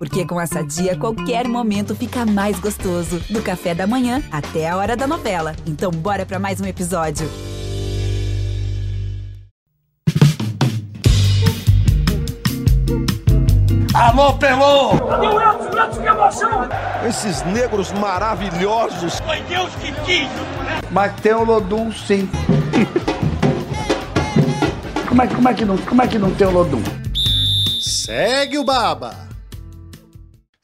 Porque com essa dia, qualquer momento fica mais gostoso. Do café da manhã até a hora da novela. Então, bora para mais um episódio. Alô, Pelô! Cadê o Elton? Elton, que emoção! Esses negros maravilhosos. Foi Deus que quis! Mas tem o Lodum, sim. como, é, como, é que não, como é que não tem o Lodum? Segue o Baba!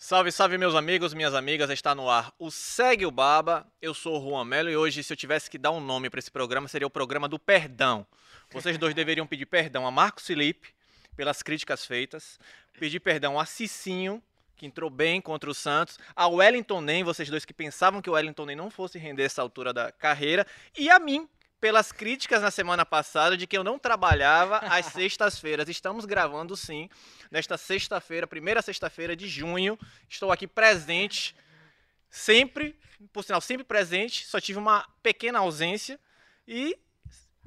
Salve, salve meus amigos, minhas amigas, está no ar o Segue o Baba. Eu sou o Juan Melo e hoje, se eu tivesse que dar um nome para esse programa, seria o programa do perdão. Vocês dois deveriam pedir perdão a Marcos Felipe pelas críticas feitas, pedir perdão a Cicinho, que entrou bem contra o Santos, a Wellington Nem, vocês dois que pensavam que o Wellington Nem não fosse render essa altura da carreira, e a mim, pelas críticas na semana passada de que eu não trabalhava às sextas-feiras. Estamos gravando sim, nesta sexta-feira, primeira sexta-feira de junho. Estou aqui presente, sempre, por sinal, sempre presente, só tive uma pequena ausência e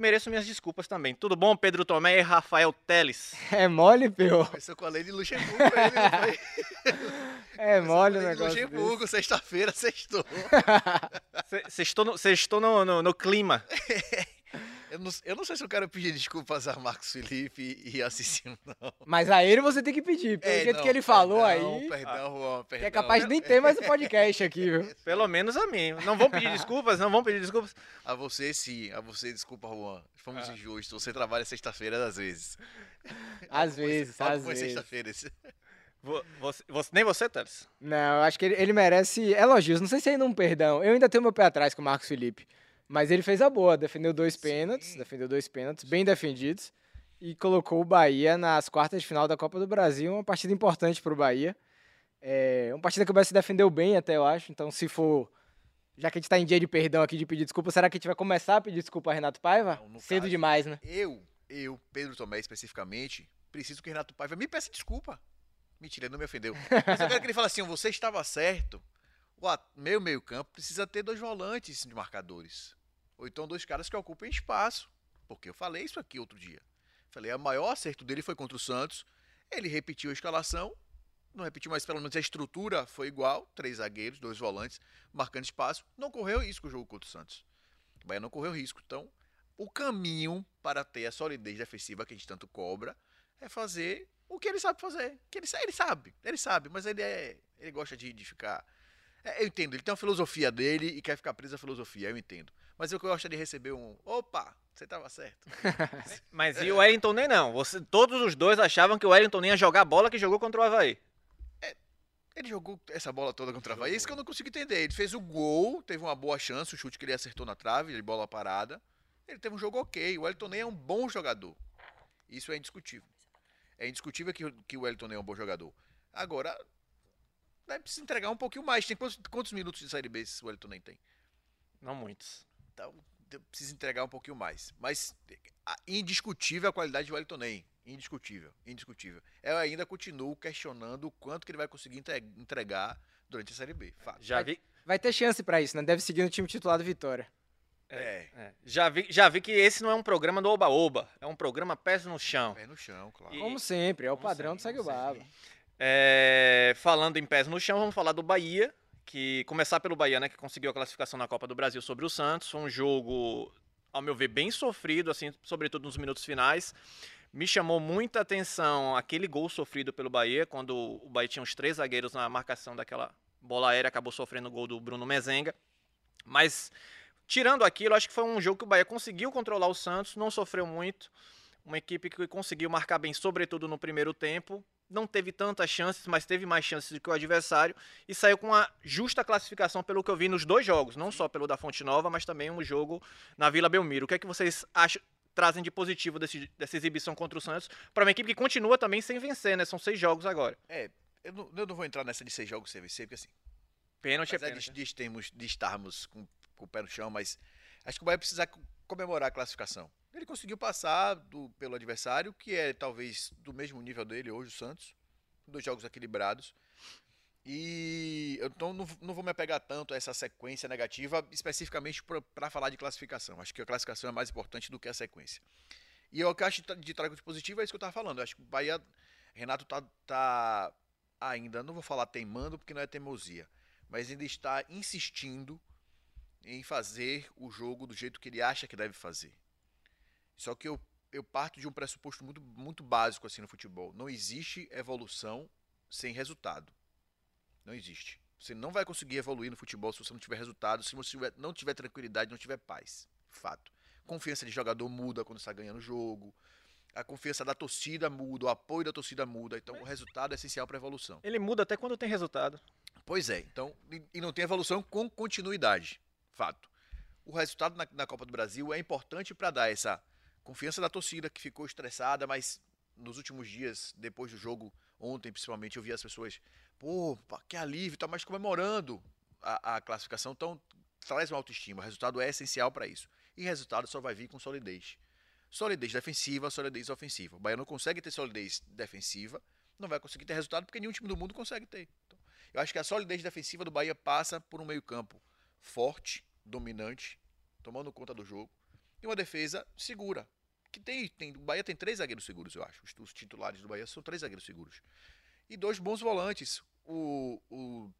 mereço minhas desculpas também. Tudo bom, Pedro Tomé e Rafael Teles? É mole, Peu? Começou com a lei de Luxemburgo, ele não foi? É mole o negócio Luxemburgo, sexta-feira, sextou. Sextou no, sextou no, no, no clima. Eu não, eu não sei se eu quero pedir desculpas a Marcos Felipe e a Cicinho, não. Mas a ele você tem que pedir, pelo É, jeito não, que ele falou perdão, aí, Perdão, Juan, perdão. que é capaz de nem ter mais o podcast aqui, viu? Pelo menos a mim. Não vão pedir desculpas? Não vão pedir desculpas? A você sim, a você, desculpa, Juan. Fomos Ah. injustos. Você trabalha sexta-feira às vezes. Às vezes, às vezes. sexta-feira. Você, você- nem você, Teles? Não, eu acho que ele, ele merece elogios. Não sei se ainda um perdão. Eu ainda tenho meu pé atrás com o Marcos Felipe. Mas ele fez a boa, defendeu dois pênaltis, defendeu dois pênaltis, bem defendidos, e colocou o Bahia nas quartas de final da Copa do Brasil, uma partida importante para o Bahia. É uma partida que o Bahia se defendeu bem até, eu acho. Então, se for. Já que a gente está em dia de perdão aqui, de pedir desculpa, será que a gente vai começar a pedir desculpa a Renato Paiva? Não, Cedo caso- demais, né? Eu, eu, Pedro Tomé especificamente, preciso que Renato Paiva me peça desculpa. Mentira, ele não me ofendeu. Mas eu quero que ele fale assim, você estava certo. O meu meio campo precisa ter dois volantes de marcadores. Ou então dois caras que ocupem espaço. Porque eu falei isso aqui outro dia. Falei, o maior acerto dele foi contra o Santos. Ele repetiu a escalação. Não repetiu, mas pelo menos a estrutura foi igual. Três zagueiros, dois volantes, marcando espaço. Não correu risco o jogo contra o Santos. O Bahia não correu risco. Então, o caminho para ter a solidez defensiva que a gente tanto cobra é fazer o que ele sabe fazer. Que ele, ele sabe, ele sabe, mas ele é. Ele gosta de, de ficar. É, eu entendo, ele tem uma filosofia dele e quer ficar preso à filosofia, eu entendo. Mas eu gosto de receber um. Opa, você estava certo. Mas e o Wellington nem não? Você, todos os dois achavam que o Wellington nem ia jogar a bola que jogou contra o Havaí. Ele jogou essa bola toda contra o Havaí, isso que eu não consigo entender. Ele fez o gol, teve uma boa chance, o chute que ele acertou na trave, de bola parada. Ele teve um jogo ok. O Wellington nem é um bom jogador. Isso é indiscutível. É indiscutível que, que o Wellington nem é um bom jogador. Agora, vai precisar entregar um pouquinho mais. Tem quantos, quantos minutos de Série B esse Wellington nem tem? Não muitos. Então, precisa entregar um pouquinho mais. Mas a- indiscutível a qualidade do Wellington nem. Indiscutível, indiscutível. Eu ainda continuo questionando o quanto que ele vai conseguir entre- entregar durante a Série B. Fato. Já vi, Vai ter chance pra isso, né? Deve seguir no time titular do Vitória. É, é, já, vi, já vi que esse não é um programa do Oba-Oba. É um programa pés no chão. pé no chão, claro. E- Como sempre, é o Como padrão do sempre, Segue o Baba. É, falando em pés no chão, vamos falar do Bahia. Que começar pelo Bahia, né? Que conseguiu a classificação na Copa do Brasil sobre o Santos. Foi um jogo, ao meu ver, bem sofrido, assim, sobretudo nos minutos finais. Me chamou muita atenção aquele gol sofrido pelo Bahia, quando o Bahia tinha os três zagueiros na marcação daquela bola aérea, acabou sofrendo o gol do Bruno Mezenga. Mas, tirando aquilo, acho que foi um jogo que o Bahia conseguiu controlar o Santos, não sofreu muito. Uma equipe que conseguiu marcar bem, sobretudo no primeiro tempo. Não teve tantas chances, mas teve mais chances do que o adversário. E saiu com uma justa classificação, pelo que eu vi nos dois jogos. Não só pelo da Fonte Nova, mas também um jogo na Vila Belmiro. O que é que vocês acham, trazem de positivo desse- dessa exibição contra o Santos? Para uma equipe que continua também sem vencer, né? São seis jogos agora. É, eu não, eu não vou entrar nessa de seis jogos sem vencer, porque assim, Pênalti é pênalti. de, de, de estarmos com, com o pé no chão, mas acho que o Bahia precisa comemorar a classificação. Ele conseguiu passar do- pelo adversário, que é talvez do mesmo nível dele hoje, o Santos. Dois jogos equilibrados. E então não, não vou me apegar tanto a essa sequência negativa, especificamente para falar de classificação. Acho que a classificação é mais importante do que a sequência. E que eu acho de trago de positivo é isso que eu estava falando. Eu acho que o Bahia, Renato tá, tá ainda, não vou falar teimando porque não é teimosia, mas ainda está insistindo em fazer o jogo do jeito que ele acha que deve fazer. Só que eu, eu parto de um pressuposto muito, muito básico assim no futebol. Não existe evolução sem resultado. Não existe. Você não vai conseguir evoluir no futebol se você não tiver resultado, se você não tiver tranquilidade, não tiver paz. Fato. Confiança de jogador muda quando está ganhando o jogo. A confiança da torcida muda, o apoio da torcida muda. Então, o resultado é essencial para a evolução. Ele muda até quando tem resultado. Pois é, então, e não tem evolução com continuidade. Fato. O resultado na, na Copa do Brasil é importante para dar essa confiança da torcida que ficou estressada, mas nos últimos dias, depois do jogo, ontem principalmente, eu vi as pessoas, pô, que alívio, tá mais comemorando a, a classificação, então traz uma autoestima. O resultado é essencial para isso. E resultado só vai vir com solidez. Solidez defensiva, solidez ofensiva. O Bahia não consegue ter solidez defensiva, não vai conseguir ter resultado porque nenhum time do mundo consegue ter. Então, eu acho que a solidez defensiva do Bahia passa por um meio-campo forte, dominante, tomando conta do jogo, e uma defesa segura. Que tem, tem, o Bahia tem três zagueiros seguros, eu acho. Os, os titulares do Bahia são três zagueiros seguros. E dois bons volantes. O, o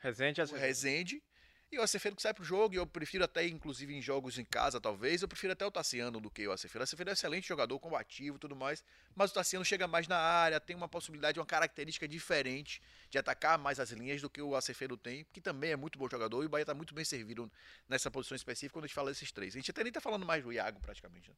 Resende, o Rezende e o Acevedo que sai pro jogo, e eu prefiro até, inclusive em jogos em casa, talvez, eu prefiro até o Tassiano do que o Acevedo. O Acevedo é um excelente jogador, combativo e tudo mais, mas o Tassiano chega mais na área, tem uma possibilidade, uma característica diferente de atacar mais as linhas do que o Acevedo tem, que também é muito bom jogador, e o Bahia tá muito bem servido nessa posição específica quando a gente fala desses três. A gente até nem tá falando mais do Iago, praticamente, né?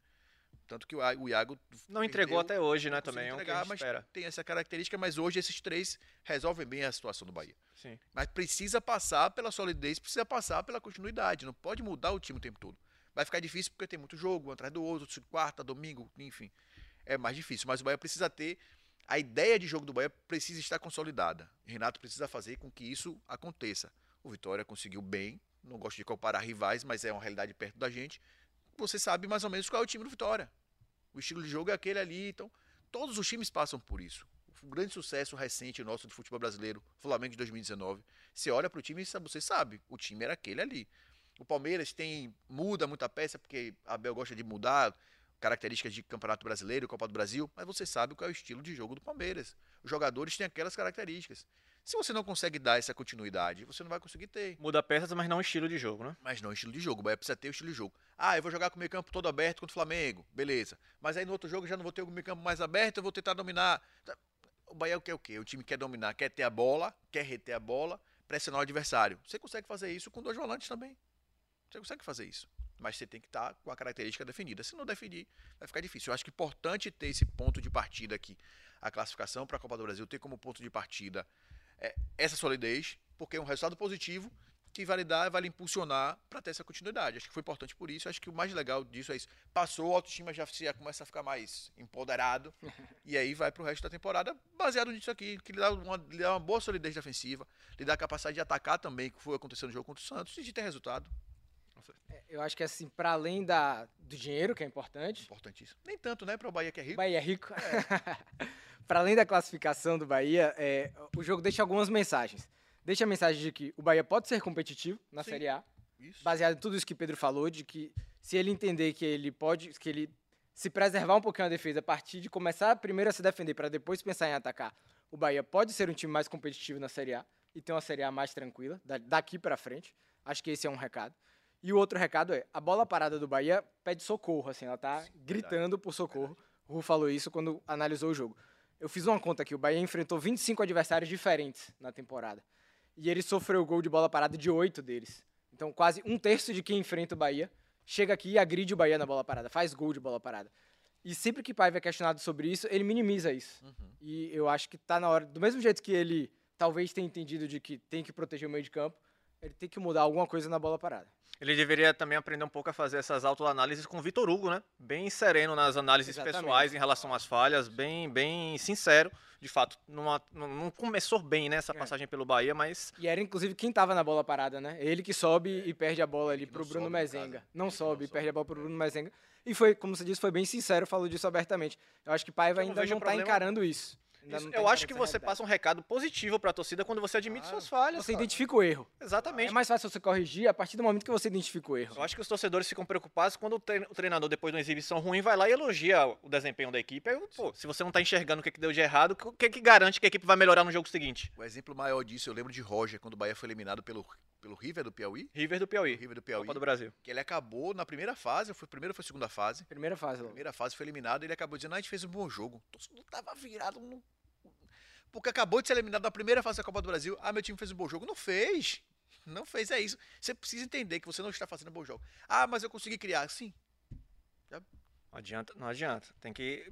Tanto que o Iago Não entregou perdeu, até hoje, né, também. É o que entregar, mas espera. tem essa característica, mas hoje esses três resolvem bem a situação do Bahia. Sim. Mas precisa passar pela solidez, precisa passar pela continuidade. Não pode mudar o time o tempo todo. Vai ficar difícil porque tem muito jogo, um atrás do outro, quarta, domingo, enfim. É mais difícil. Mas o Bahia precisa ter. A ideia de jogo do Bahia precisa estar consolidada. Renato precisa fazer com que isso aconteça. O Vitória conseguiu bem. Não gosto de comparar rivais, mas é uma realidade perto da gente. Você sabe mais ou menos qual é o time do Vitória. O estilo de jogo é aquele ali. Então, todos os times passam por isso. O grande sucesso recente nosso do futebol brasileiro, Flamengo de 2019. Você olha para o time e você sabe, o time era aquele ali. O Palmeiras tem muda muita peça porque a Abel gosta de mudar características de Campeonato Brasileiro, Copa do Brasil, mas você sabe qual é o estilo de jogo do Palmeiras. Os jogadores têm aquelas características. Se você não consegue dar essa continuidade, você não vai conseguir ter. Muda peças, mas não estilo de jogo, né? Mas não estilo de jogo. O Bahia precisa ter o estilo de jogo. Ah, eu vou jogar com o meio campo todo aberto contra o Flamengo. Beleza. Mas aí no outro jogo eu já não vou ter o meio campo mais aberto, eu vou tentar dominar. O Bahia quer o quê? O time quer dominar, quer ter a bola, quer reter a bola, pressionar o adversário. Você consegue fazer isso com dois volantes também. Você consegue fazer isso. Mas você tem que estar com a característica definida. Se não definir, vai ficar difícil. Eu acho que é importante ter esse ponto de partida aqui. A classificação para a Copa do Brasil ter como ponto de partida essa solidez, porque é um resultado positivo que vai lhe dar, vai lhe impulsionar para ter essa continuidade. Acho que foi importante por isso. Acho que o mais legal disso é isso. Passou, a autoestima já, já começa a ficar mais empoderado. e aí vai para o resto da temporada baseado nisso aqui, que lhe dá, uma, lhe dá uma boa solidez defensiva, lhe dá a capacidade de atacar também, que foi acontecendo no jogo contra o Santos, e de ter resultado. Eu acho que assim, para além da, do dinheiro, que é importante, Importantíssimo. Nem tanto, né, para o Bahia que é rico. Bahia é rico. para além da classificação do Bahia, é, o jogo deixa algumas mensagens. Deixa a mensagem de que o Bahia pode ser competitivo na Sim. Série A, Isso. baseado em tudo isso que Pedro falou, de que se ele entender que ele pode, que ele se preservar um pouquinho a defesa a partir de começar primeiro a se defender para depois pensar em atacar, o Bahia pode ser um time mais competitivo na Série A e ter uma Série A mais tranquila da- daqui para frente. Acho que esse é um recado. E o outro recado é, a bola parada do Bahia pede socorro, assim, ela tá gritando por socorro. O Ru falou isso quando analisou o jogo. Eu fiz uma conta aqui, o Bahia enfrentou 25 adversários diferentes na temporada. E ele sofreu gol de bola parada de oito deles. Então, quase um terço de quem enfrenta o Bahia chega aqui e agride o Bahia na bola parada, faz gol de bola parada. E sempre que Paiva é questionado sobre isso, ele minimiza isso. E eu acho que tá na hora, do mesmo jeito que ele talvez tenha entendido de que tem que proteger o meio de campo, ele tem que mudar alguma coisa na bola parada. Ele deveria também aprender um pouco a fazer essas autoanálises com o Vitor Hugo, né? Bem sereno nas análises Exatamente. pessoais em relação às falhas, bem, bem sincero. De fato, numa- não, não começou bem, né, essa É. passagem pelo Bahia, mas E era inclusive quem tava na bola parada, né? Ele que sobe e perde a bola ali pro não Bruno Mezenga. caso. Não Ele sobe, não e perde a bola pro Bruno Mezenga. E foi, como você disse, foi bem sincero, falou disso abertamente. Eu acho que Paiva Eu não ainda vejo não tá problema- encarando isso. Isso, não eu acho que você passa um recado positivo pra torcida quando você admite Claro. suas falhas. Você cara. identifica o erro. Exatamente. É mais fácil você corrigir a partir do momento que você identifica o erro. Eu acho que os torcedores ficam preocupados quando o trein- o treinador, depois de uma exibição ruim, vai lá e elogia o desempenho da equipe. Aí, pô, se você não tá enxergando o que, que deu de errado, o que, que garante que a equipe vai melhorar no jogo seguinte? O exemplo maior disso, eu lembro de Roger, quando o Bahia foi eliminado pelo, pelo River do Piauí. River do Piauí, River do Piauí. Copa do Brasil. Que ele acabou na primeira fase, foi primeira ou foi segunda fase. Primeira fase, primeira fase foi eliminado e ele acabou dizendo, ah, a gente fez um bom jogo. O torcedor tava virado no... Porque acabou de ser eliminado na primeira fase da Copa do Brasil. Ah, meu time fez um bom jogo. Não fez. Não fez, é isso. Você precisa entender que você não está fazendo um bom jogo. Ah, mas eu consegui criar. Sim. Não adianta, não adianta. Tem que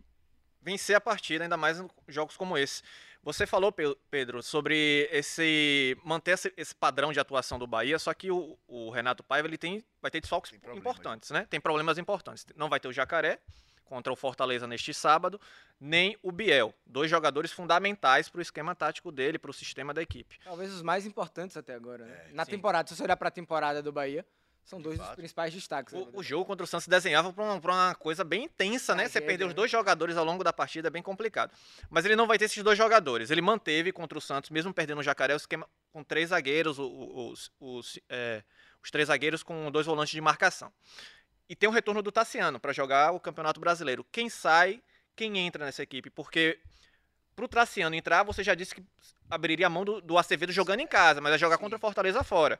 vencer a partida, ainda mais em jogos como esse. Você falou, Pe- Pedro, sobre esse manter esse, padrão de atuação do Bahia, só que o, o Renato Paiva ele tem, vai ter desfalques importantes, né? Tem problemas importantes. Não vai ter o Jacaré contra o Fortaleza neste sábado, nem o Biel, dois jogadores fundamentais para o esquema tático dele, para o sistema da equipe. Talvez os mais importantes até agora, né? É, Na sim. temporada, se você olhar pra temporada do Bahia, são dois dos principais destaques. né? O, o jogo contra o Santos desenhava para uma, uma coisa bem intensa, né? Você perder os né? dois jogadores ao longo da partida é bem complicado. Mas ele não vai ter esses dois jogadores. Ele manteve contra o Santos, mesmo perdendo o Jacaré, o esquema com três zagueiros, o- o- os, os, é, os três zagueiros com dois volantes de marcação. E tem o retorno do Tassiano para jogar o Campeonato Brasileiro. Quem sai, quem entra nessa equipe? Porque pro Tassiano entrar, você já disse que abriria a mão do, do Acevedo jogando em casa, mas vai jogar Sim. contra o Fortaleza fora.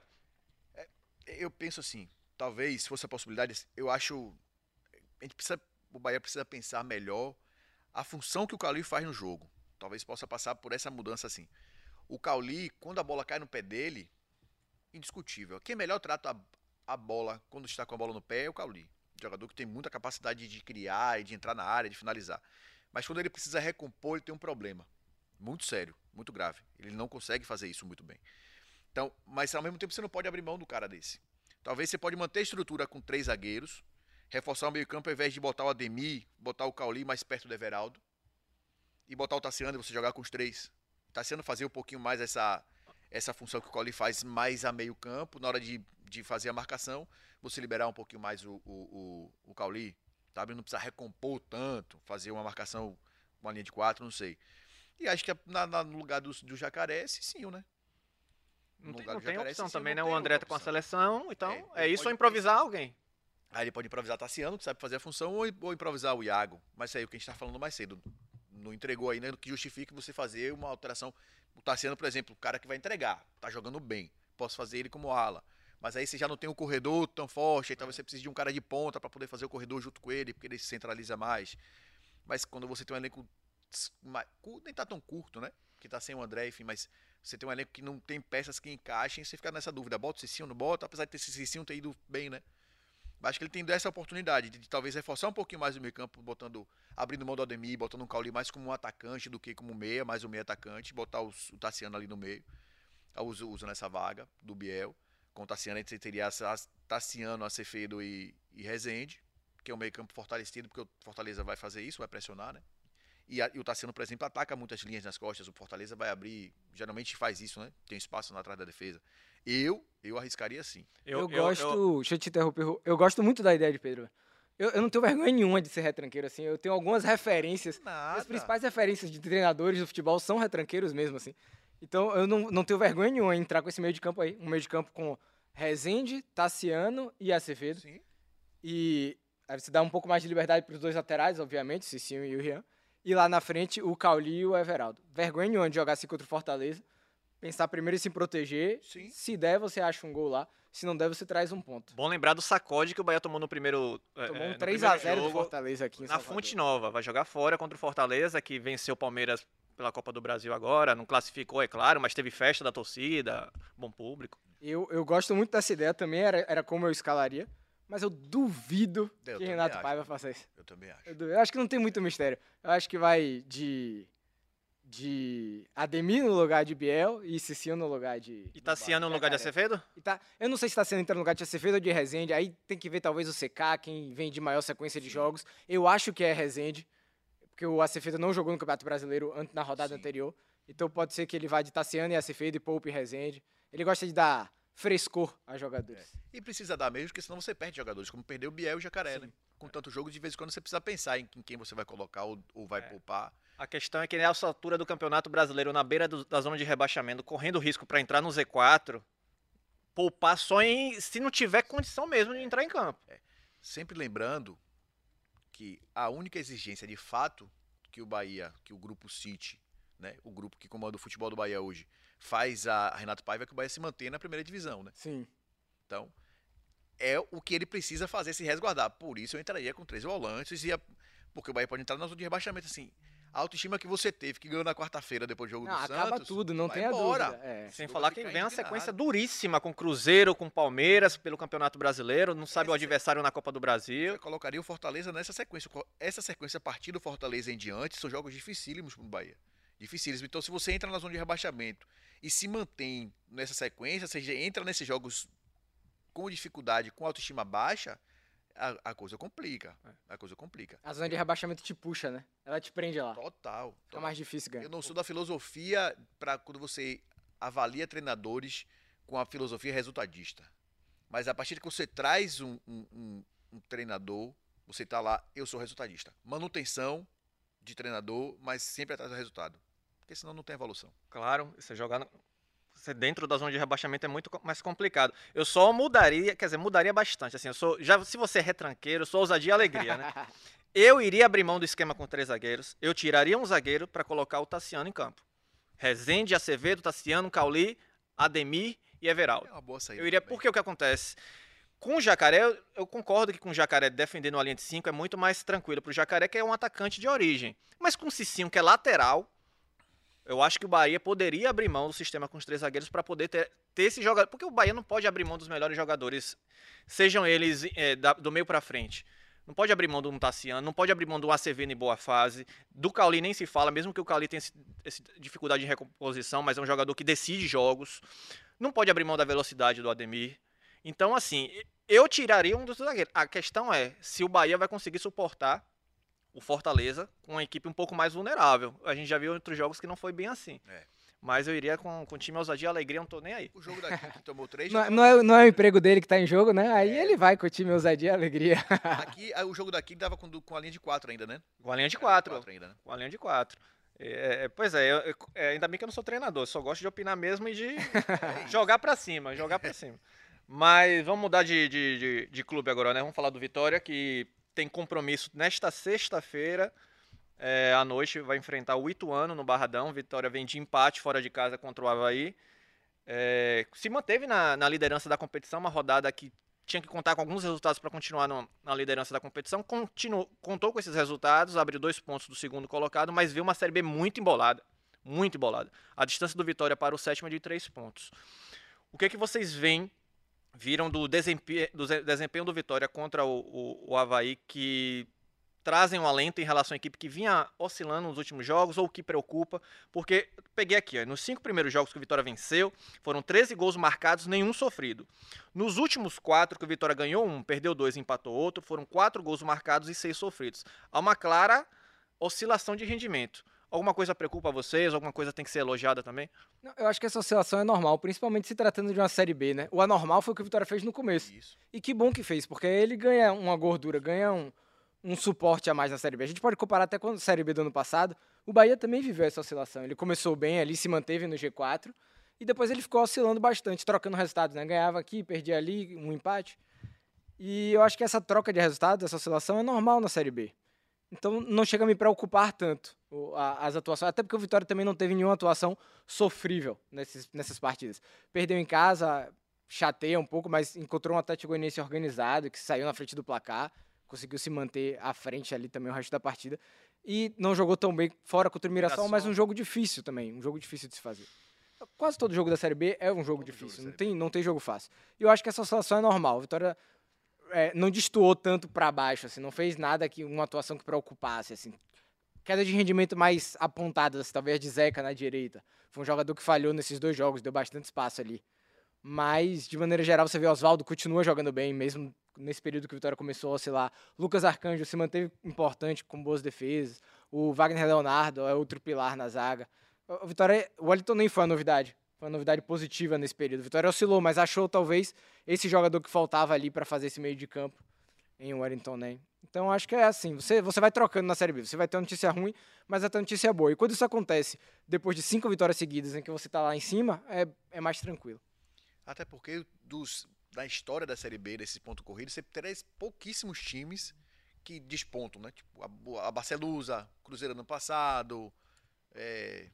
Eu penso assim, talvez, se fosse a possibilidade, eu acho. A gente precisa. O Bahia precisa pensar melhor a função que o Cauli faz no jogo. Talvez possa passar por essa mudança assim. O Cauli, quando a bola cai no pé dele, indiscutível. Quem melhor trata a, a bola quando está com a bola no pé é o Cauli. Jogador que tem muita capacidade de criar e de entrar na área, de finalizar. Mas quando ele precisa recompor, ele tem um problema. Muito sério, muito grave. Ele não consegue fazer isso muito bem. Então, mas ao mesmo tempo você não pode abrir mão do cara desse. Talvez você pode manter a estrutura com três zagueiros, reforçar o meio-campo ao invés de botar o Ademir, botar o Cauli mais perto do Everaldo e botar o Tassiano e você jogar com os três. Tassiano fazer um pouquinho mais essa essa função que o Cauli faz mais a meio-campo, na hora de, de fazer a marcação, você liberar um pouquinho mais o, o, o, o Cauli, sabe? Não precisa recompor tanto, fazer uma marcação, uma linha de quatro, não sei. E acho que na, na- no lugar do, do Jacaré, Cicinho, né? Não No tem, lugar não do tem Jacaré, opção Cicinho também, né? O André tá com a seleção, então É, é, isso ou improvisar alguém. Aí ele pode improvisar Tassiano, que sabe fazer a função, ou, ou improvisar o Iago. Mas isso aí é o que a gente tá falando mais cedo. Não entregou aí, né? Que justifique você fazer uma alteração. O Tassiano, por exemplo, o cara que vai entregar, tá jogando bem. Posso fazer ele como ala. Mas aí você já não tem um corredor tão forte, aí talvez você precise de um cara de ponta para poder fazer o corredor junto com ele, porque ele se centraliza mais. Mas quando você tem um elenco nem tá tão curto, né? Que tá sem o André, enfim, mas você tem um elenco que não tem peças que encaixem, você fica nessa dúvida, bota o Cicinho, não bota, apesar de ter esse Cicinho ter ido bem, né? Mas Acho que ele tem essa oportunidade de, de talvez reforçar um pouquinho mais o meio campo, botando, abrindo mão do Ademir, botando um Cauli mais como um atacante do que como meia, mais um meia atacante, botar os- o Tassiano ali no meio, Ah, usa, usa nessa vaga do Biel. Com o Tassiano, a gente teria Tassiano, Acevedo e, e Rezende, que é um meio campo fortalecido, porque o Fortaleza vai fazer isso, vai pressionar, né? E, a- e o Tassiano, por exemplo, ataca muitas linhas nas costas, o Fortaleza vai abrir, geralmente faz isso, né? Tem espaço na atrás da defesa. Eu, eu arriscaria sim. Eu, gosto. Deixa eu te interromper. Eu gosto muito da ideia de Pedro. Eu, eu não tenho vergonha nenhuma de ser retranqueiro, assim. Eu tenho algumas referências. Nada. As principais referências de treinadores do futebol são retranqueiros mesmo, assim. Então eu não, não tenho vergonha nenhuma em entrar com esse meio de campo aí. Um meio de campo com Rezende, Tassiano e Acevedo. Sim. E aí você dá um pouco mais de liberdade para os dois laterais, obviamente, o Cicinho e o Rian. E lá na frente, o Cauli e o Everaldo. Vergonha nenhuma de jogar assim contra o Fortaleza. Pensar primeiro em se proteger. Sim. Se der, você acha um gol lá. Se não der, você traz um ponto. Bom lembrar do sacode que o Bahia tomou no primeiro. é, Tomou é, um no 3 primeiro a 0 do Fortaleza aqui em Na Salvador. Fonte Nova. Vai jogar fora contra o Fortaleza, que venceu o Palmeiras pela Copa do Brasil agora. Não classificou, é claro, mas teve festa da torcida, bom público. Eu, eu gosto muito dessa ideia também, era, era como eu escalaria. Mas eu duvido Eu que Renato acho. Paiva faça isso. Eu também acho. Eu, eu acho que não tem muito mistério. Eu acho que vai de. De Ademir no lugar de Biel e Cicinho no lugar de. E Tassiano no lugar de. Acevedo? E tá, eu não sei se tá sendo entrando no lugar de Acevedo ou de Rezende. Aí tem que ver talvez o CK, quem vem de maior sequência de jogos. Eu acho que é Rezende, porque o Acevedo não jogou no Campeonato Brasileiro na rodada Sim. anterior. Então pode ser que ele vá de Tassiano e Acevedo e Poupe e Rezende. Ele gosta de dar frescor a jogadores. E precisa dar mesmo, porque senão você perde jogadores, como perdeu o Biel e o Jacaré, né? Com tanto jogo, de vez em quando você precisa pensar em, em quem você vai colocar ou, ou vai É. poupar. A questão é que nessa altura do Campeonato Brasileiro, na beira do- da zona de rebaixamento, correndo risco para entrar no Z4, poupar só em se não tiver condição mesmo de entrar em campo. Sempre lembrando que a única exigência de fato que o Bahia, que o grupo City, né, o grupo que comanda o futebol do Bahia hoje, faz a Renato Paiva é que o Bahia se mantenha na primeira divisão, né? Sim. Então, é o que ele precisa fazer se resguardar. Por isso eu entraria com três volantes e a- porque o Bahia pode entrar na zona de rebaixamento assim. A autoestima que você teve, que ganhou na quarta-feira depois do jogo Não, do acaba Santos. tudo, não tem a embora. dúvida. É. Sem falar que vem uma sequência duríssima com Cruzeiro, com Palmeiras pelo Campeonato Brasileiro, não sabe o adversário na Copa do Brasil. Eu colocaria o Fortaleza nessa sequência. Essa sequência a partir do Fortaleza em diante são jogos dificílimos pro Bahia. Dificílimos. Então, se você entra na zona de rebaixamento e se mantém nessa sequência, ou seja, entra nesses jogos com dificuldade, com autoestima baixa, a, a coisa complica. A coisa complica. A zona de rebaixamento te puxa, né? Ela te prende lá. Total. Fica mais difícil ganhar. Eu não sou da filosofia para quando você avalia treinadores com a filosofia resultadista. Mas a partir que você traz um, um- um- um treinador, você tá lá, eu sou resultadista. Manutenção de treinador, mas sempre atrás do resultado. Porque senão não tem evolução. Claro, você jogar você dentro da zona de rebaixamento é muito mais complicado. Eu só mudaria, quer dizer, mudaria bastante. Assim, eu sou, já se você é retranqueiro, eu sou ousadia e alegria, né? Eu iria abrir mão do esquema com três zagueiros. Eu tiraria um zagueiro para colocar o Tassiano em campo. Rezende, Acevedo, Tassiano, Cauli, Ademir e Everaldo. É uma boa saída. Eu iria, também. porque o que acontece? Com o Jacaré, eu, eu concordo que com o Jacaré defendendo a linha de 5 é muito mais tranquilo pro Jacaré, que é um atacante de origem. Mas com o Cicinho, que é lateral, eu acho que o Bahia poderia abrir mão do sistema com os três zagueiros para poder ter, ter esse jogador. Porque o Bahia não pode abrir mão dos melhores jogadores, sejam eles é, da- do meio para frente. Não pode abrir mão do Tassiano, não pode abrir mão do Acevedo em boa fase. Do Cauli nem se fala, mesmo que o Cauli tenha esse, esse dificuldade de recomposição, mas é um jogador que decide jogos. Não pode abrir mão da velocidade do Ademir. Então, assim, eu tiraria um dos zagueiros. A questão é se o Bahia vai conseguir suportar o Fortaleza com uma equipe um pouco mais vulnerável. A gente já viu outros jogos que não foi bem assim. É. Mas eu iria com, com o time ousadia e alegria, não tô nem aí. O jogo daqui que tomou três. Não, é- não é, não é o emprego dele que tá em jogo, né? Aí ele vai com o time ousadia e alegria. Aqui, o jogo daqui dava com, com a linha de quatro ainda, né? Com a linha de quatro. quatro ainda, né? Com a linha de quatro. É, é, pois é, eu- é, ainda bem que eu não sou treinador, só gosto de opinar mesmo e de jogar pra cima, jogar pra cima. Mas vamos mudar de, de, de, de clube agora, né? Vamos falar do Vitória, que tem compromisso nesta sexta-feira é, à noite, vai enfrentar o Ituano no Barradão. Vitória vem de empate fora de casa contra o Havaí. É, se manteve na, na liderança da competição, uma rodada que tinha que contar com alguns resultados para continuar no- na liderança da competição. Continu, contou com esses resultados, abriu dois pontos do segundo colocado, mas viu uma Série B muito embolada. Muito embolada. A distância do Vitória para o sétimo é de três pontos. O que, é que vocês veem, viram do desempenho do, desempenho do Vitória contra o, o, o Havaí que trazem um alento em relação à equipe que vinha oscilando nos últimos jogos ou que preocupa? Porque peguei aqui, ó, nos cinco primeiros jogos que o Vitória venceu, foram 13 gols marcados, nenhum sofrido. Nos últimos quatro que o Vitória ganhou um, perdeu dois, empatou outro, foram quatro gols marcados e seis sofridos. Há uma clara oscilação de rendimento. Alguma coisa preocupa vocês? Alguma coisa tem que ser elogiada também? Não, eu acho que essa oscilação é normal, principalmente se tratando de uma Série B, né? O anormal foi o que o Vitória fez no começo. Isso. E que bom que fez, porque ele ganha uma gordura, ganha um, um suporte a mais na Série B. A gente pode comparar até com a Série B do ano passado. O Bahia também viveu essa oscilação. Ele começou bem ali, se manteve no G4, e depois ele ficou oscilando bastante, trocando resultados, né? Ganhava aqui, perdia ali, um empate. E eu acho que essa troca de resultados, essa oscilação é normal na Série B. Então não chega a me preocupar tanto as atuações, até porque o Vitória também não teve nenhuma atuação sofrível nesses, nessas partidas. Perdeu em casa, chateia um pouco, mas encontrou um Atlético Goianiense organizado, que saiu na frente do placar, conseguiu se manter à frente ali também o resto da partida. E não jogou tão bem fora contra o Mirassol, mas um jogo difícil também, um jogo difícil de se fazer. Quase todo jogo da Série B é um jogo Todo jogo difícil, não Série tem, não tem jogo fácil. E eu acho que essa oscilação é normal. O Vitória é, não destoou tanto para baixo, assim, não fez nada que uma atuação que preocupasse, assim. Queda de rendimento mais apontada, assim, talvez de Zeca na direita. Foi um jogador que falhou nesses dois jogos, deu bastante espaço ali. Mas, de maneira geral, você vê o Oswaldo continua jogando bem, mesmo nesse período que o Vitória começou a oscilar. Lucas Arcanjo se manteve importante, com boas defesas. O Wagner Leonardo é outro pilar na zaga. O Vitória, o Wellington nem foi uma novidade. Foi uma novidade positiva nesse período. O Vitória oscilou, mas achou talvez esse jogador que faltava ali para fazer esse meio de campo em Wellington, né? Então acho que é assim, você, você vai trocando na Série B, você vai ter uma notícia ruim, mas uma notícia boa. E quando isso acontece, depois de cinco vitórias seguidas em que você tá lá em cima, é, é mais tranquilo. Até porque dos, da história da Série B, desse ponto corrido, você terá pouquíssimos times que despontam, né? Tipo, a, a Barcelusa, Cruzeiro ano passado, é,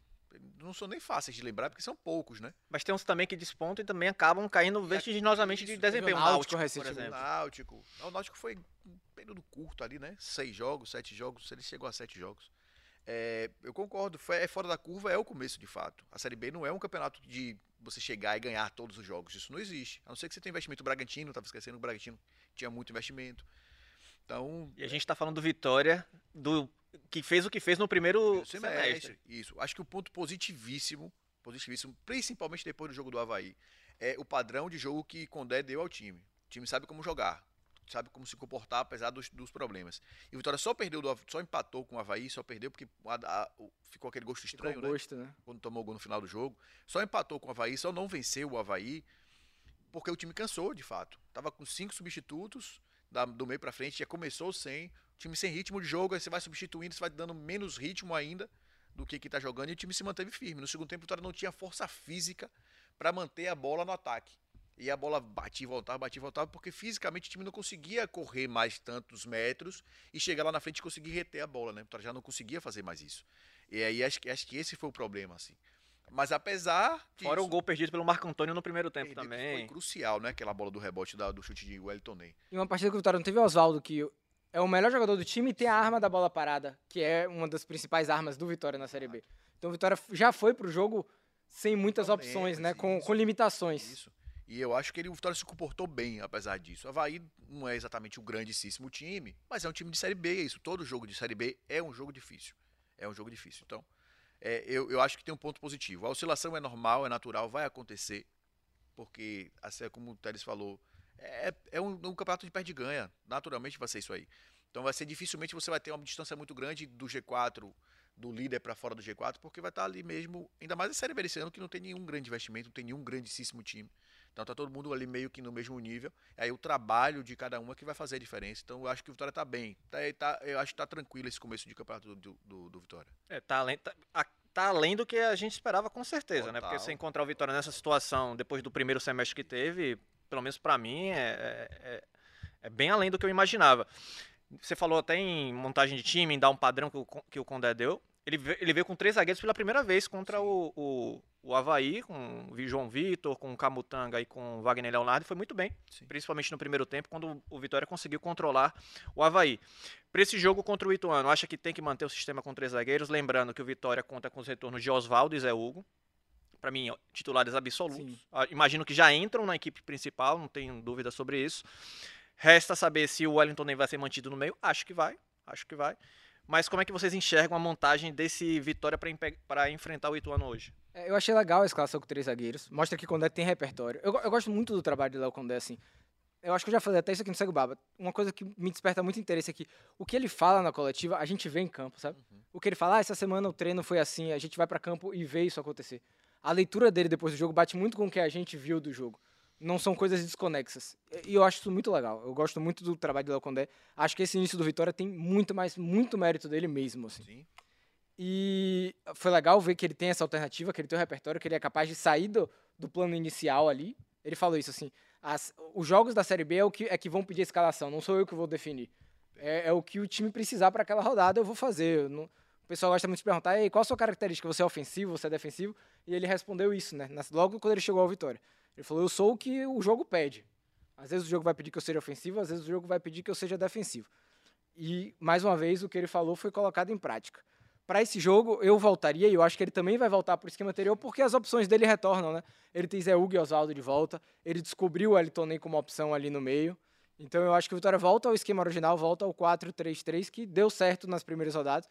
não são nem fáceis de lembrar, porque são poucos, né? Mas tem uns também que despontam e também acabam caindo vertiginosamente de desempenho. o O Náutico por exemplo. Náutico. O Náutico foi um período curto ali, né? Seis jogos, sete jogos, ele chegou a sete jogos. É, eu concordo, foi, é fora da curva, é o começo de fato. A Série B não é um campeonato de você chegar e ganhar todos os jogos. Isso não existe. A não ser que você tenha investimento. O Bragantino, tava esquecendo, o Bragantino tinha muito investimento. Então, E a gente tá falando do Vitória, do que fez o que fez no primeiro Primeiro semestre. Isso. Acho que o ponto positivíssimo, positivíssimo, principalmente depois do jogo do Havaí, é o padrão de jogo que Condé deu ao time. O time sabe como jogar, sabe como se comportar apesar dos, dos problemas. E o Vitória só perdeu, do, Hava- só empatou com o Havaí, só perdeu porque a- a- o- ficou aquele gosto Ficou estranho, né? gosto, né? Quando tomou gol no final do jogo. Só empatou com o Havaí, só não venceu o Havaí porque o time cansou, de fato. Tava com cinco substitutos da- do meio pra frente, já começou sem. Time sem ritmo de jogo, aí você vai substituindo, você vai dando menos ritmo ainda do que que tá jogando e o time se manteve firme. No segundo tempo, o Vitória não tinha força física para manter a bola no ataque. E a bola batia e voltava, batia e voltava, porque fisicamente o time não conseguia correr mais tantos metros e chegar lá na frente e conseguir reter a bola, né? O Vitória já não conseguia fazer mais isso. E aí acho que, acho que esse foi o problema, assim. Mas apesar Fora o gol perdido pelo Marco Antônio no primeiro tempo também. Foi crucial, né? Aquela bola do rebote da- do chute de Wellington Ney. E uma partida que o Vitória não teve o Oswaldo, que é o melhor jogador do time e tem a arma da bola parada, que é uma das principais armas do Vitória na Série B. Então o Vitória já foi pro jogo sem muitas opções, né? Com, isso. com limitações. Isso. E eu acho que ele, o Vitória se comportou bem, apesar disso. O Havaí não é exatamente o grandíssimo time, mas é um time de Série B, é isso. Todo jogo de Série B é um jogo difícil. É um jogo difícil. Então, é, eu, eu acho que tem um ponto positivo. A oscilação é normal, é natural, vai acontecer, porque, assim como o Teres falou, é, é um, um campeonato de perde ganha. Naturalmente vai ser isso aí. Então vai ser dificilmente você vai ter uma distância muito grande do G4, do líder para fora do G4, porque vai estar ali mesmo, ainda mais a Série B esse ano que não tem nenhum grande investimento, não tem nenhum grandíssimo time. Então tá todo mundo ali meio que no mesmo nível. Aí o trabalho de cada um é que vai fazer a diferença. Então eu acho que o Vitória tá bem. Tá, tá- eu acho que tá tranquilo esse começo de campeonato do, do, do Vitória. É, tá além, tá, a- tá além do que a gente esperava com certeza, né? Porque Total. você encontrar o Vitória nessa situação depois do primeiro semestre que teve, pelo menos pra mim, é, é, é- é bem além do que eu imaginava. Você falou até em montagem de time, em dar um padrão que o, que o Condé deu. Ele, ele veio com três zagueiros pela primeira vez contra o, o, o Havaí, com o João Vitor, com o Camutanga e com o Wagner Leonardo, e foi muito bem, Sim. principalmente no primeiro tempo, quando o- o Vitória conseguiu controlar o Havaí. Para esse jogo contra o Ituano, acha que tem que manter o sistema com três zagueiros, lembrando que o Vitória conta com os retornos de Oswaldo e Zé Hugo. Para mim, titulares absolutos. Sim. Ah, Imagino que já entram na equipe principal, não tenho dúvida sobre isso. Resta saber se o Wellington nem vai ser mantido no meio. Acho que vai, acho que vai. Mas como é que vocês enxergam a montagem desse Vitória para enfrentar o Ituano hoje? É, Eu achei legal a escalação com três zagueiros. Mostra que o Condé tem repertório. Eu, eu gosto muito do trabalho de Léo Condé, assim. Eu acho que eu já falei até isso aqui no Cego Baba. Uma coisa que me desperta muito interesse aqui. O que ele fala na coletiva, a gente vê em campo, sabe? O que ele fala, ah, essa semana o treino foi assim, a gente vai pra campo e vê isso acontecer. A leitura dele depois do jogo bate muito com o que a gente viu do jogo. Não são coisas desconexas. E eu acho isso muito legal. Eu gosto muito do trabalho de Léo Condé. Acho que esse início do Vitória tem muito mais, muito mérito dele mesmo, assim. Sim. E foi legal ver que ele tem essa alternativa, que ele tem um repertório, que ele é capaz de sair do, do plano inicial ali. Ele falou isso assim: as- os jogos da Série B é o que, é que vão pedir a escalação, não sou eu que vou definir. É, é o que o time precisar para aquela rodada, eu vou fazer. Eu não- o pessoal gosta muito de perguntar: Ei, qual a sua característica? Você é ofensivo, você é defensivo? E ele respondeu isso, né? Logo quando ele chegou ao Vitória. Ele falou: Eu sou o que o jogo pede. Às vezes o jogo vai pedir que eu seja ofensivo, às vezes o jogo vai pedir que eu seja defensivo. E, mais uma vez, o que ele falou foi colocado em prática. Para esse jogo, eu voltaria, e eu acho que ele também vai voltar para o esquema anterior, porque as opções dele retornam, né? Ele tem Zé Hugo e Oswaldo de volta, ele descobriu o Elton Ney como opção ali no meio. Então eu acho que o Vitória volta ao esquema original, volta ao 4-3-3, que deu certo nas primeiras rodadas.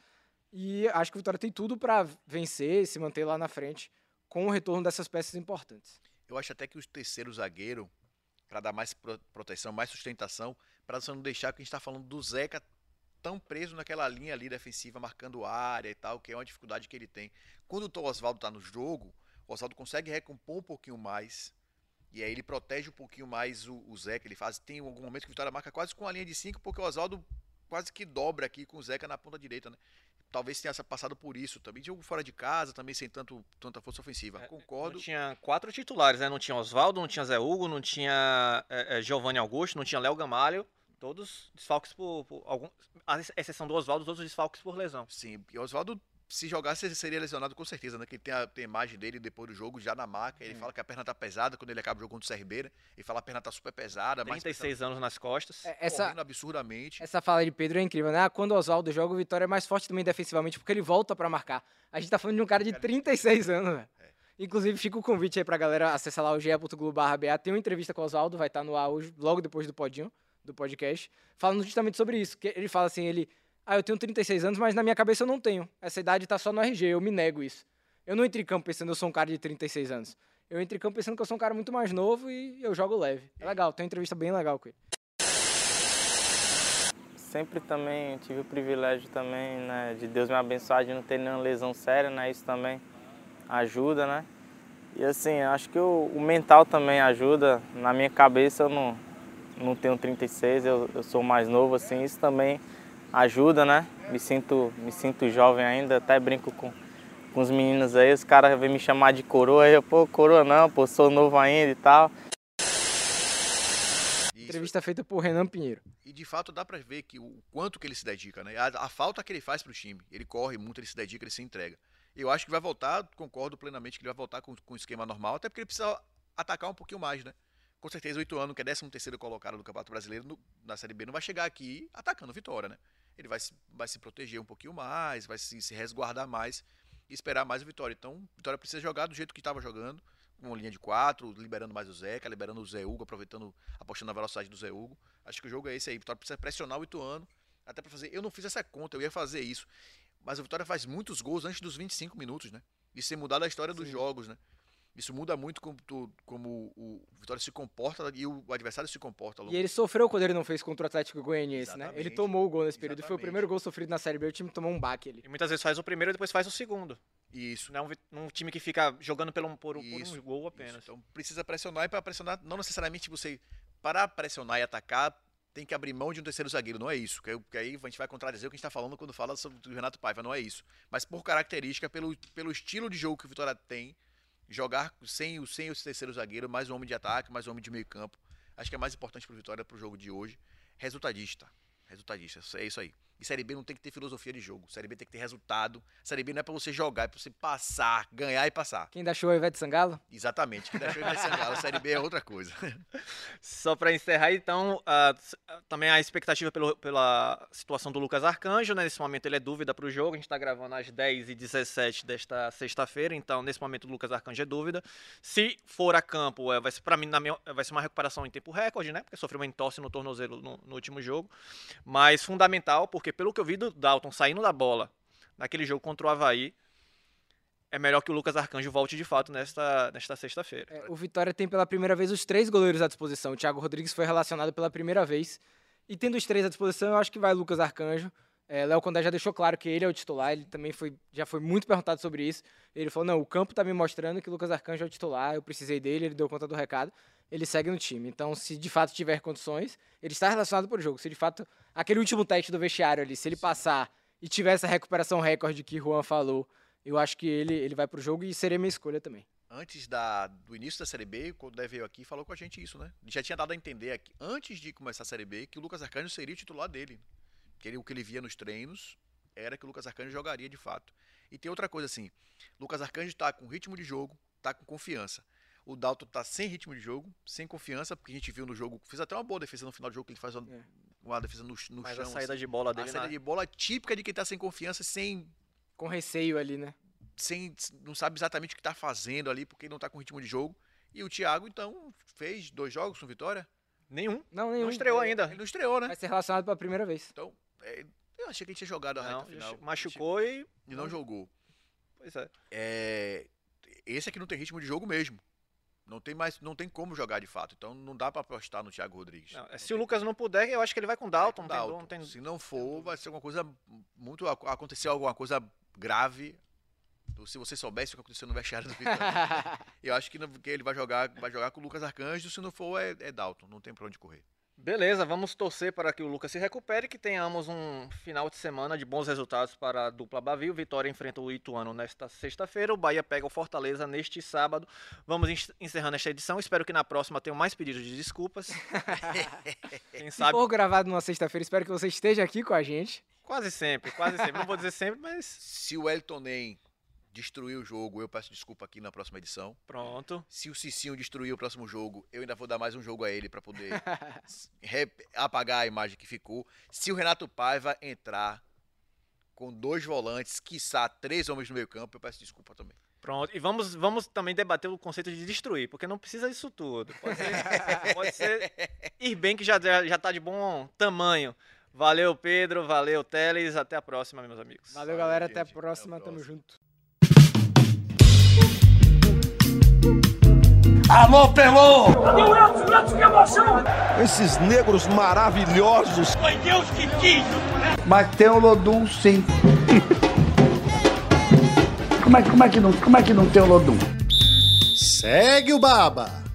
E acho que o Vitória tem tudo para vencer, se manter lá na frente, com o retorno dessas peças importantes. Eu acho até que o terceiro zagueiro, para dar mais pro- proteção, mais sustentação, para você não deixar que a gente está falando do Zeca tão preso naquela linha ali defensiva, marcando área e tal, que é uma dificuldade que ele tem. Quando o Oswaldo está no jogo, o Oswaldo consegue recompor um pouquinho mais. E aí ele protege um pouquinho mais o, o Zeca. Ele faz. Tem algum momento que o Vitória marca quase com a linha de 5, porque o Oswaldo quase que dobra aqui com o Zeca na ponta direita, né? Talvez tenha passado por isso também. Jogo fora de casa, também sem tanto, tanta força ofensiva. É, Concordo. Não tinha quatro titulares, né? Não tinha Oswaldo, não tinha Zé Hugo, não tinha é, é, Giovanni Augusto, não tinha Léo Gamalho. Todos desfalques por, por algum. A exceção do Oswaldo, todos os desfalques por lesão. Sim, e o Oswaldo, se jogasse, seria lesionado com certeza, né? Que ele tem a, tem a imagem dele depois do jogo, já na maca. Ele fala que a perna tá pesada quando ele acaba o jogo contra o CRB, né? Ele fala que a perna tá super pesada, mas 36 anos nas costas. É, Essa, correndo absurdamente. essa fala de Pedro é incrível, né? Ah, Quando o Oswaldo joga, o Vitória é mais forte também defensivamente, porque ele volta pra marcar. A gente tá falando de um cara de 36 anos, velho. Inclusive, fica o convite aí pra galera acessar lá o ge.globo.ba. Tem uma entrevista com o Oswaldo, vai estar no ar hoje, logo depois do podinho, do podcast, falando justamente sobre isso. Que ele fala assim, ele... Ah, eu tenho 36 anos, mas na minha cabeça eu não tenho. Essa idade tá só no RG, eu me nego isso. Eu não entro em campo pensando que eu sou um cara de 36 anos. Eu entro em campo pensando que eu sou um cara muito mais novo e eu jogo leve. É legal, tem uma entrevista bem legal com ele. Sempre também tive o privilégio também, né, de Deus me abençoar de não ter nenhuma lesão séria, né? Isso também ajuda, né? E assim, acho que o, o mental também ajuda. Na minha cabeça eu não, não tenho 36, eu, eu sou mais novo, assim, isso também ajuda, né? Me sinto, me sinto jovem ainda, até brinco com, com os meninos aí, os caras vêm me chamar de coroa, aí eu, pô, coroa não, pô, sou novo ainda e tal. Entrevista feita por Renan Pinheiro. E de fato dá pra ver que o quanto que ele se dedica, né? A, a falta que ele faz pro time. Ele corre muito, ele se dedica, ele se entrega. Eu acho que vai voltar, concordo plenamente que ele vai voltar com, com o esquema normal, até porque ele precisa atacar um pouquinho mais, né? Com certeza, oito anos, que é 13 terceiro colocado no Campeonato Brasileiro, no- na Série B, não vai chegar aqui atacando vitória, né? Ele vai se, vai se proteger um pouquinho mais, vai se, se resguardar mais e esperar mais o Vitória. Então, Vitória precisa jogar do jeito que estava jogando, com linha de quatro, liberando mais o Zeca, liberando o Zé Hugo, aproveitando, apostando na velocidade do Zé Hugo. Acho que o jogo é esse aí. Vitória precisa pressionar o Ituano, até para fazer. Eu não fiz essa conta, eu ia fazer isso. Mas o Vitória faz muitos gols antes dos 25 minutos, né? Isso tem mudado a história dos jogos, né? Isso muda muito como, tu- como o Vitória se comporta e o adversário se comporta. ao longo E ele sofreu quando ele não fez contra o Atlético Goianiense, né? Ele Exatamente. tomou o gol nesse período. e Foi o Exatamente. primeiro gol sofrido na Série B. O time tomou um baque ali. E muitas vezes faz o primeiro e depois faz o segundo. Isso. Não é um, vi- um time que fica jogando pelo, por, um- por Isso, um gol Isso. apenas. Então precisa pressionar e para pressionar, não necessariamente você para pressionar e atacar tem que abrir mão de um terceiro zagueiro, não é isso. Que aí- que aí a gente vai contradizer o que a gente está falando quando fala sobre o Renato Paiva, não é isso. Mas por característica, pelo, pelo estilo de jogo que o Vitória tem, jogar sem sem o terceiro zagueiro, mais um homem de ataque, mais um homem de meio campo, acho que é mais importante para o Vitória para o jogo de hoje. Resultadista. Resultadista, é isso aí. E Série B não tem que ter filosofia de jogo. Série B tem que ter resultado. Série B não é para você jogar, é para você passar, ganhar e passar. Quem dá show é o Ivete Sangalo? Exatamente. Que deixou vai Sangalo. Série B é outra coisa. Só para encerrar, então, ah, também a expectativa pelo- pela situação do Lucas Arcanjo, né? Nesse momento ele é dúvida para o jogo, a gente está gravando às 10h17 desta sexta-feira, então nesse momento o Lucas Arcanjo é dúvida. Se for a campo, é, vai ser, para mim, na minha- vai ser uma recuperação em tempo recorde, né? Porque sofreu uma entorse no tornozelo no, no último jogo. Mas fundamental, porque pelo que eu vi do Dalton saindo da bola naquele jogo contra o Havaí, é melhor que o Lucas Arcanjo volte de fato nesta, nesta sexta-feira. É, o Vitória tem pela primeira vez os três goleiros à disposição. O Thiago Rodrigues foi relacionado pela primeira vez. E tendo os três à disposição, eu acho que vai Lucas Arcanjo. É, Léo Condé já deixou claro que ele é o titular. Ele também foi, já foi muito perguntado sobre isso. Ele falou: não, o campo tá me mostrando que o Lucas Arcanjo é o titular. Eu precisei dele, ele deu conta do recado. Ele segue no time. Então, se de fato tiver condições, ele está relacionado por jogo. Se de fato aquele último teste do vestiário ali, se ele passar e tiver essa recuperação recorde que Juan falou, eu acho que ele, ele vai pro jogo e seria minha escolha também. Antes da, do início da Série B, quando o Dé veio aqui, falou com a gente isso, né? Ele já tinha dado a entender aqui, antes de começar a Série B, que o Lucas Arcanjo seria o titular dele. Que ele, o que ele via nos treinos era que o Lucas Arcanjo jogaria de fato. E tem outra coisa assim: Lucas Arcanjo tá com ritmo de jogo, tá com confiança. O Dalton tá sem ritmo de jogo, sem confiança, porque a gente viu no jogo, fez até uma boa defesa no final do jogo, que ele faz uma, É. uma defesa no, no Mas chão. a saída assim. de bola a dele saída na- de bola típica de quem tá sem confiança, sem Com receio ali, né? sem não sabe exatamente o que está fazendo ali, porque não está com ritmo de jogo. E o Thiago, então, fez dois jogos com vitória. Nenhum. Não, nenhum. Não estreou ainda. Ele não estreou, né? Vai ser relacionado pela primeira vez. Então, é, eu achei que ele tinha jogado a Não, reta final. machucou e. E não jogou. Pois é. É, esse aqui não tem ritmo de jogo mesmo. Não tem mais, não tem como jogar de fato. Então não dá para apostar no Thiago Rodrigues. Não, se tem. o Lucas não puder, eu acho que ele vai com o Dalton. Não tem Dalton. não tem- Se não for, vai ser alguma coisa muito. Aconteceu alguma coisa grave. Se você soubesse o que aconteceu no vestiário do Vitória. eu acho que, não- que ele vai jogar, vai jogar com o Lucas Arcanjo. Se não for, é, é Dalton. Não tem pra onde correr. Beleza, vamos torcer para que o Lucas se recupere e que tenhamos um final de semana de bons resultados para a dupla Bavio. Vitória enfrenta o Ituano nesta sexta-feira. O Bahia pega o Fortaleza neste sábado. Vamos en- encerrando esta edição. Espero que na próxima tenham mais pedidos de desculpas. Quem Se sabe, for gravado numa sexta-feira, espero que você esteja aqui com a gente. quase sempre, quase sempre. Não vou dizer sempre, mas Se o Elton Nem destruir o jogo, eu peço desculpa aqui na próxima edição. pronto. Se o Cicinho destruir o próximo jogo, eu ainda vou dar mais um jogo a ele pra poder apagar a imagem que ficou. Se o Renato Paiva entrar com dois volantes, quiçá três homens no meio campo, eu peço desculpa também. Pronto. E vamos, vamos também debater o conceito de destruir, porque não precisa disso tudo. Pode ser, pode ser ir bem que já, já, tá de bom tamanho. Valeu, Pedro. Valeu, Teles. Até a próxima, meus amigos. Valeu, galera. Até a gente. Até a próxima. Tamo junto. Alô, Pelô! Cadê o Elton? O Elton, que emoção! Esses negros maravilhosos. Foi Deus que quis! Mas tem o Lodum sim. como, é, como, é que não, como é que não tem o Lodum? Segue o Baba.